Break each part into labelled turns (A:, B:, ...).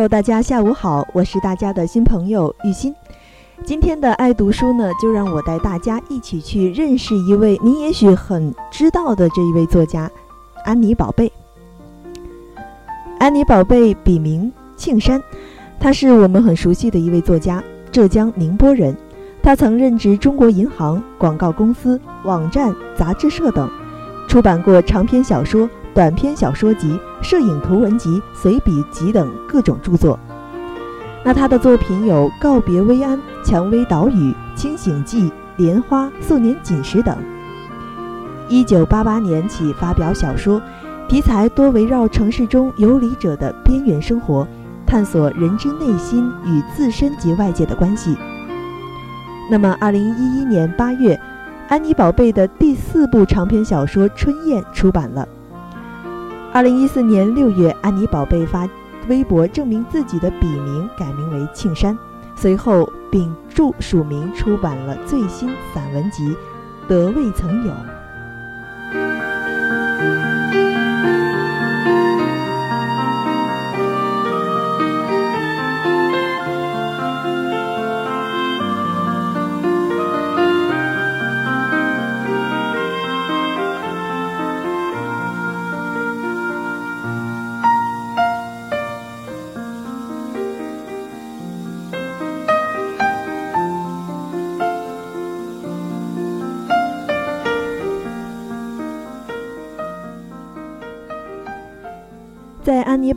A: 友，大家下午好，我是大家的新朋友玉欣。今天的爱读书呢，就让我带大家一起去认识一位您也许很知道的这一位作家——安妮宝贝。安妮宝贝笔名庆山，他是我们很熟悉的一位作家，浙江宁波人。他曾任职中国银行、广告公司、网站、杂志社等，出版过长篇小说。短篇小说集、摄影图文集、随笔集等各种著作。那他的作品有《告别薇安》《蔷薇岛屿》《清醒记》《莲花》《素年锦时》等。一九八八年起发表小说，题材多围绕城市中游离者的边缘生活，探索人之内心与自身及外界的关系。那么，二零一一年八月，安妮宝贝的第四部长篇小说《春燕》出版了。二零一四年六月，安妮宝贝发微博证明自己的笔名改名为庆山，随后并著署名出版了最新散文集《得未曾有》。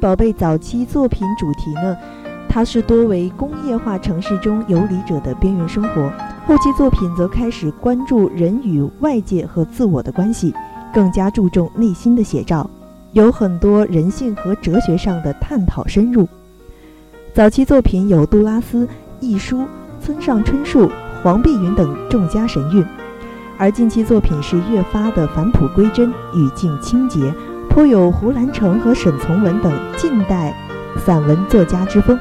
A: 宝贝早期作品主题呢，它是多为工业化城市中游离者的边缘生活；后期作品则开始关注人与外界和自我的关系，更加注重内心的写照，有很多人性和哲学上的探讨深入。早期作品有杜拉斯、亦舒、村上春树、黄碧云等众家神韵，而近期作品是越发的返璞归真，语境清洁。颇有胡兰成和沈从文等近代散文作家之风。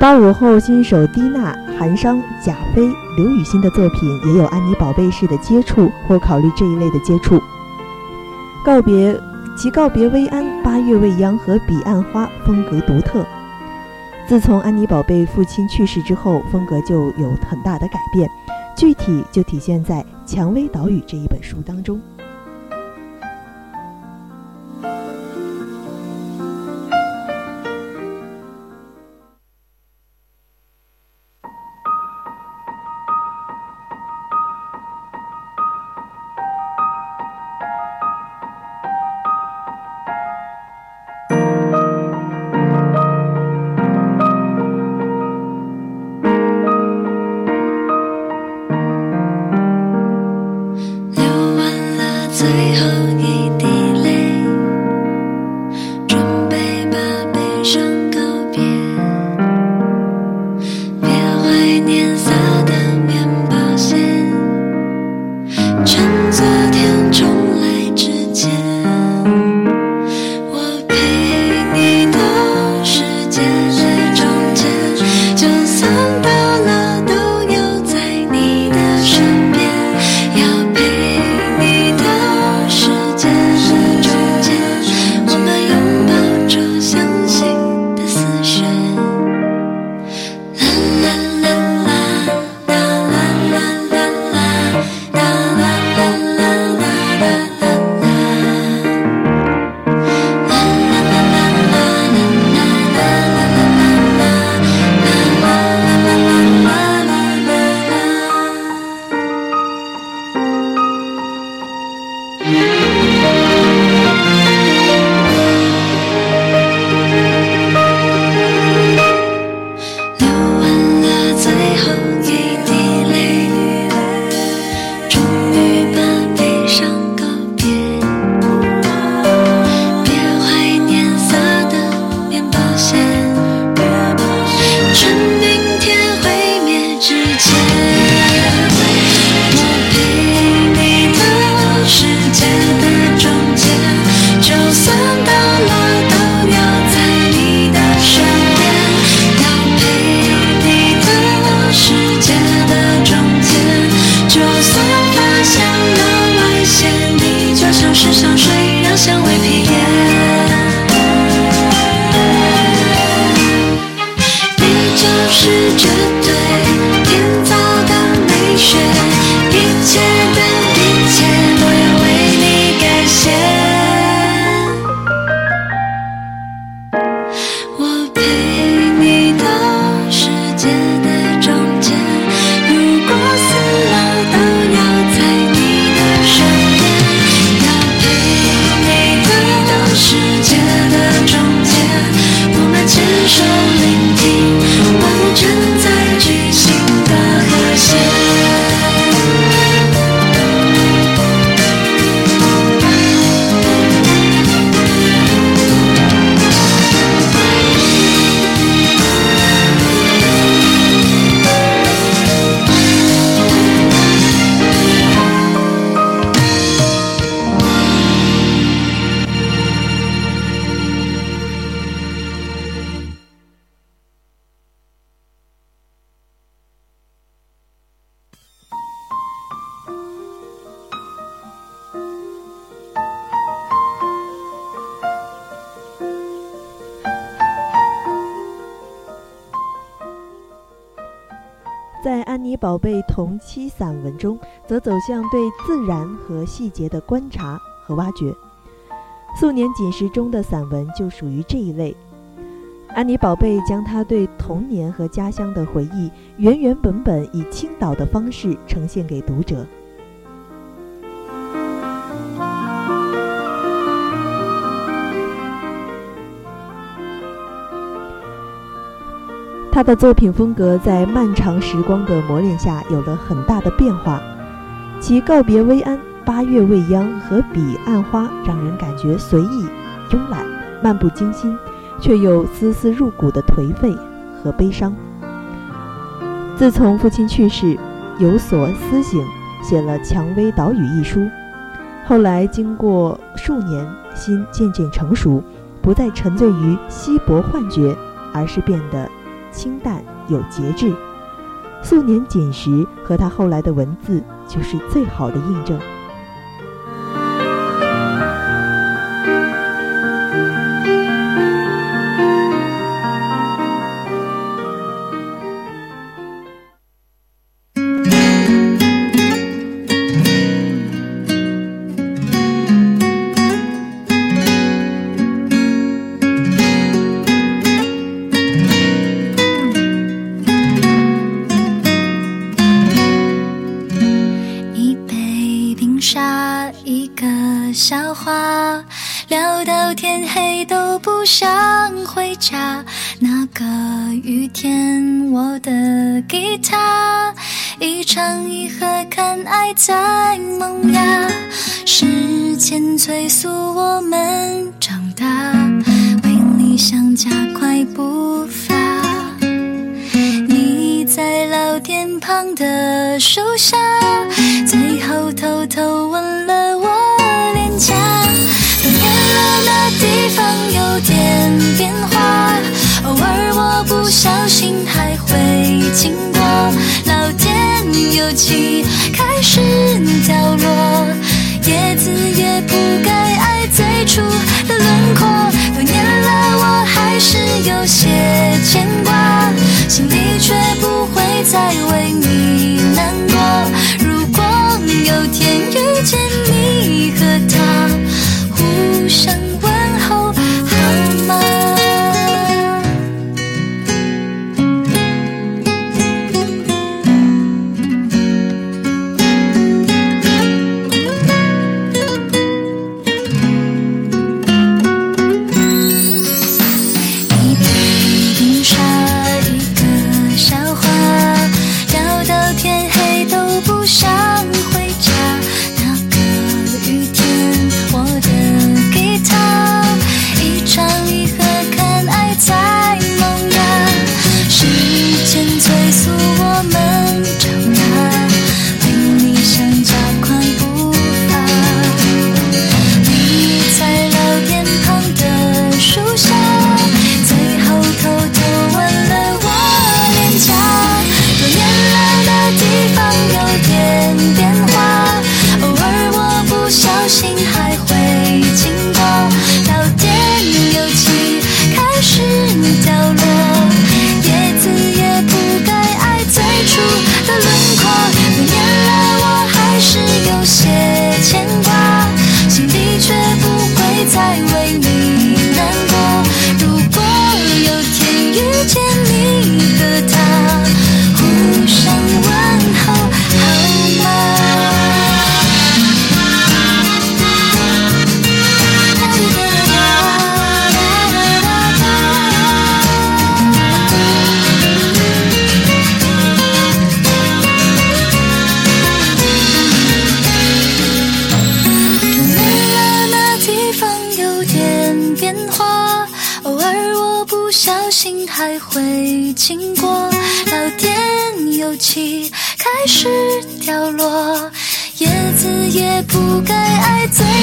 A: 八五后新手蒂娜、韩商、贾飞、刘雨欣的作品也有安妮宝贝式的接触或考虑这一类的接触。告别其告别薇安、八月未央和彼岸花风格独特。自从安妮宝贝父亲去世之后，风格就有很大的改变，具体就体现在《蔷薇岛屿》这一本书当中。宝贝同期散文中，则走向对自然和细节的观察和挖掘。素年锦时中的散文就属于这一类。安妮宝贝将她对童年和家乡的回忆原原本本以倾倒的方式呈现给读者。他的作品风格在漫长时光的磨练下有了很大的变化，其告别薇安、八月未央和彼岸花让人感觉随意、慵懒、漫不经心，却又丝丝入骨的颓废和悲伤。自从父亲去世，有所思醒，写了《蔷薇岛屿》一书。后来经过数年，心渐渐成熟，不再沉醉于稀薄幻觉，而是变得。清淡有节制，素年锦时和他后来的文字就是最好的印证。
B: 聊到天黑都不想回家那个雨天我的吉他一唱一和看爱在萌芽。时间催促我们长大为理想加快步伐。你在老店旁的树下最后偷偷吻了我气。开始掉落，叶子也不该爱最初的轮廓。多年了，我还是有些牵挂，心里却不会再为你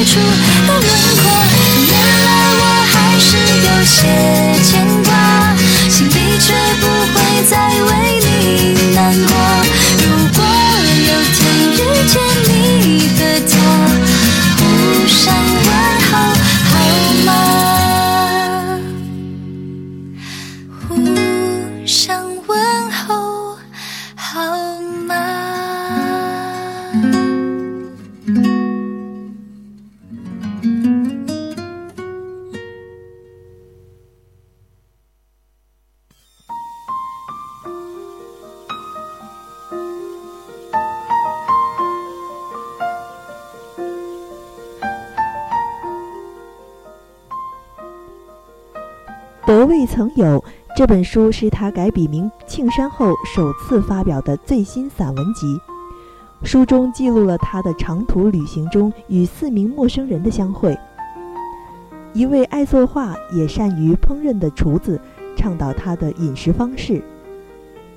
B: 处的轮廓原来我还是
C: 有
D: 些牵曾有。这本书是他改笔名庆山后首次发表的最新散文集。书中记录了他的长途旅行中与四名陌生人的相会。一位爱作画也善于烹饪的厨子倡导他的饮食方式。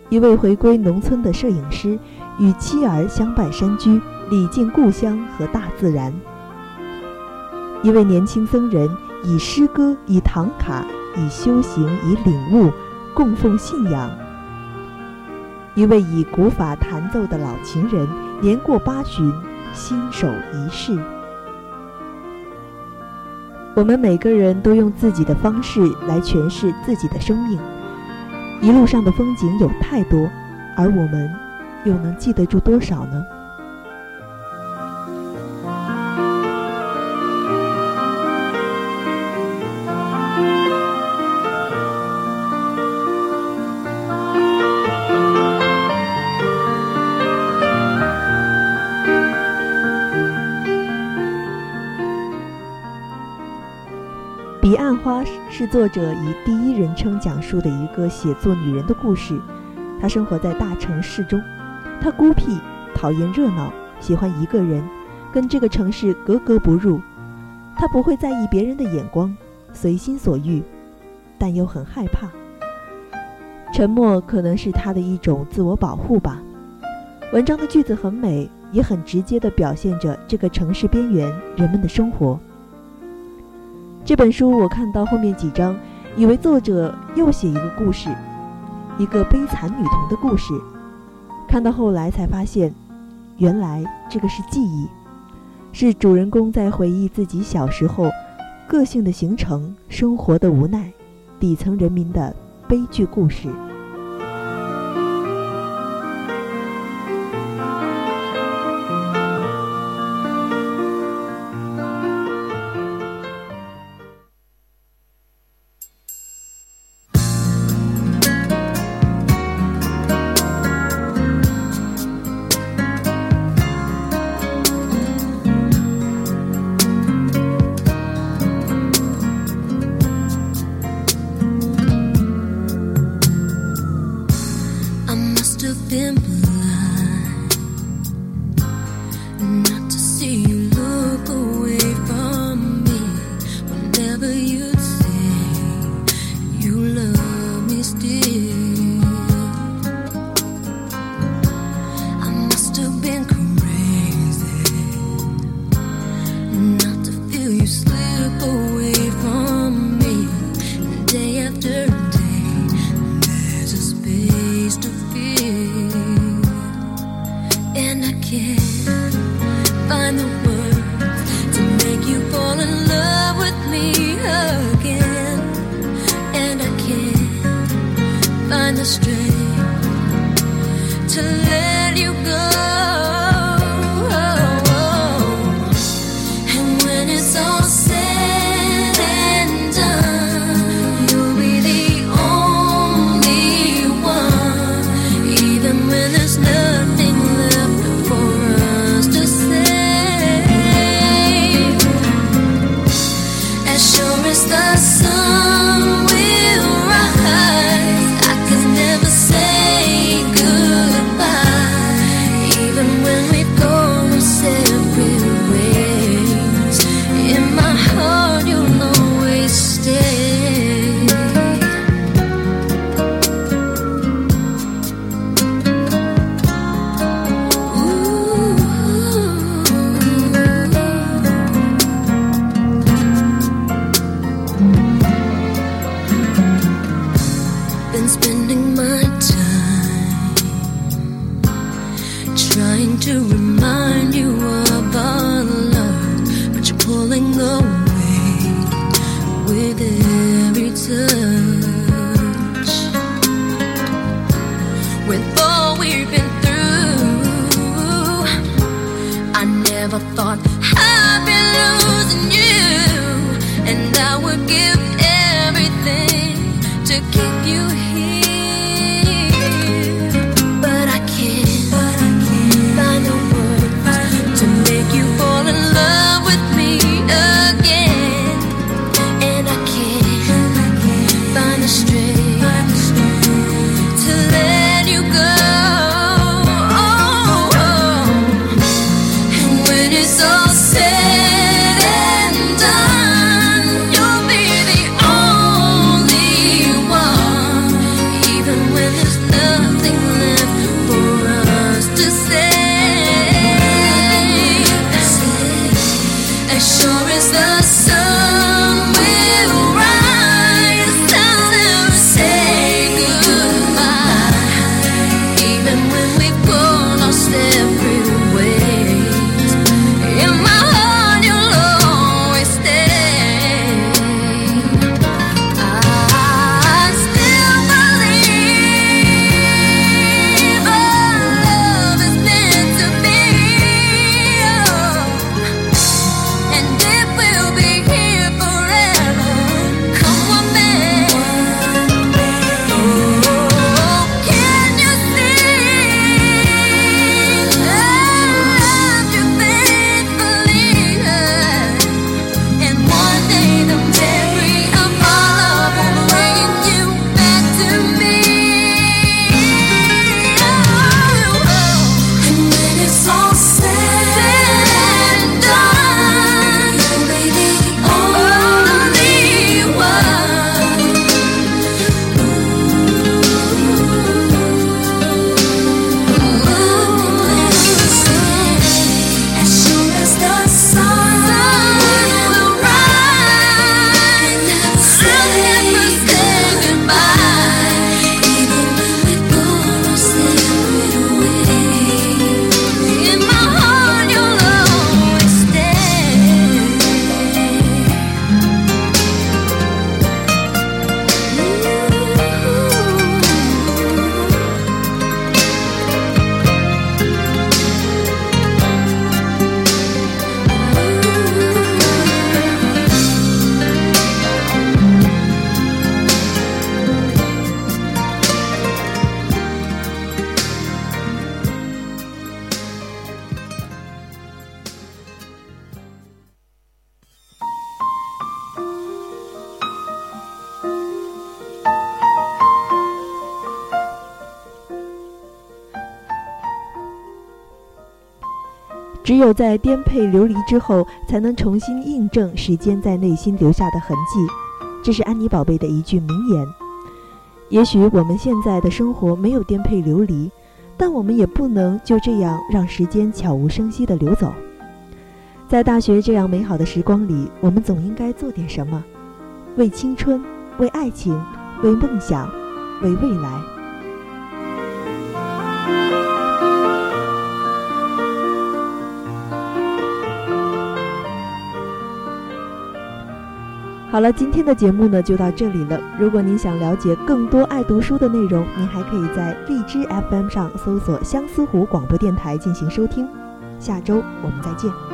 D: 一位回归农村的摄影师与妻儿相伴山居，礼敬故乡和大自然。一位年轻僧人以诗歌，以唐卡。以修行，以领悟，供奉信仰。一位以古法弹奏的老情人，年过八旬，心手一世。我们每个人都用自己的方式来诠释自己的生命。一路上的风景有太多，而我们又能记得住多少呢？花是作者以第一人称讲述的一个写作女人的故事。她生活在大城市中，她孤僻，讨厌热闹，喜欢一个人，跟这个城市格格不入。她不会在意别人的眼光，随心所欲，但又很害怕。沉默可能是她的一种自我保护吧。文章的句子很美，也很直接地表现着这个城市边缘人们的生活。这本书我看到后面几章，以为作者又写一个故事，一个悲惨女童的故事。看到后来才发现，原来这个是记忆，是主人公在回忆自己小时候个性的形成、生活的无奈、底层人民的悲剧故事。
A: 只有在颠沛流离之后，才能重新印证时间在内心留下的痕迹。这是安妮宝贝的一句名言。也许我们现在的生活没有颠沛流离，但我们也不能就这样让时间悄无声息地流走。在大学这样美好的时光里，我们总应该做点什么，为青春，为爱情，为梦想，为未来。好了，今天的节目呢就到这里了。如果您想了解更多爱读书的内容，您还可以在荔枝 FM 上搜索相思湖广播电台进行收听。下周我们再见。